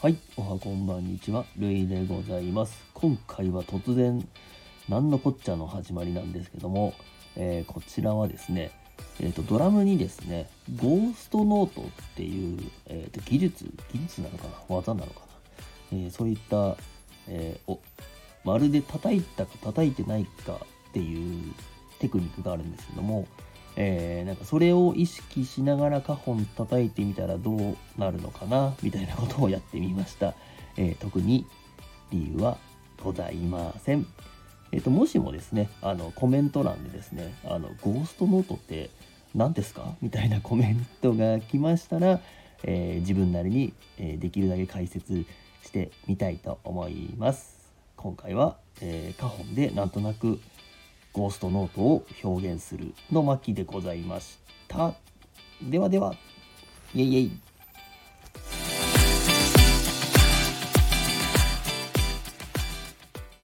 はい、おはこんばんにちは、るいでございます。今回は突然、なんのこっちゃの始まりなんですけども、えーこちらはですね、えーと、ドラムにですね、ゴーストノートっていう、えーと技術、技術なのかな？技なのかな、えーそういった、えーお、まるで叩いたか叩いてないかっていうテクニックがあるんですけども、えーなんかそれを意識しながらカホン叩いてみたらどうなるのかなみたいなことをやってみました。えー特に理由はございません。えっ、と、もしもですね、あの、コメント欄でですね、あの、ゴーストノートって何ですか？みたいな コメントが来ましたら、え自分なりに、えできるだけ解説してみたいと思います。今回は、えー、カホンでなんとなくゴーストノートを表現するの巻でございました。ではでは、イェイイェイ。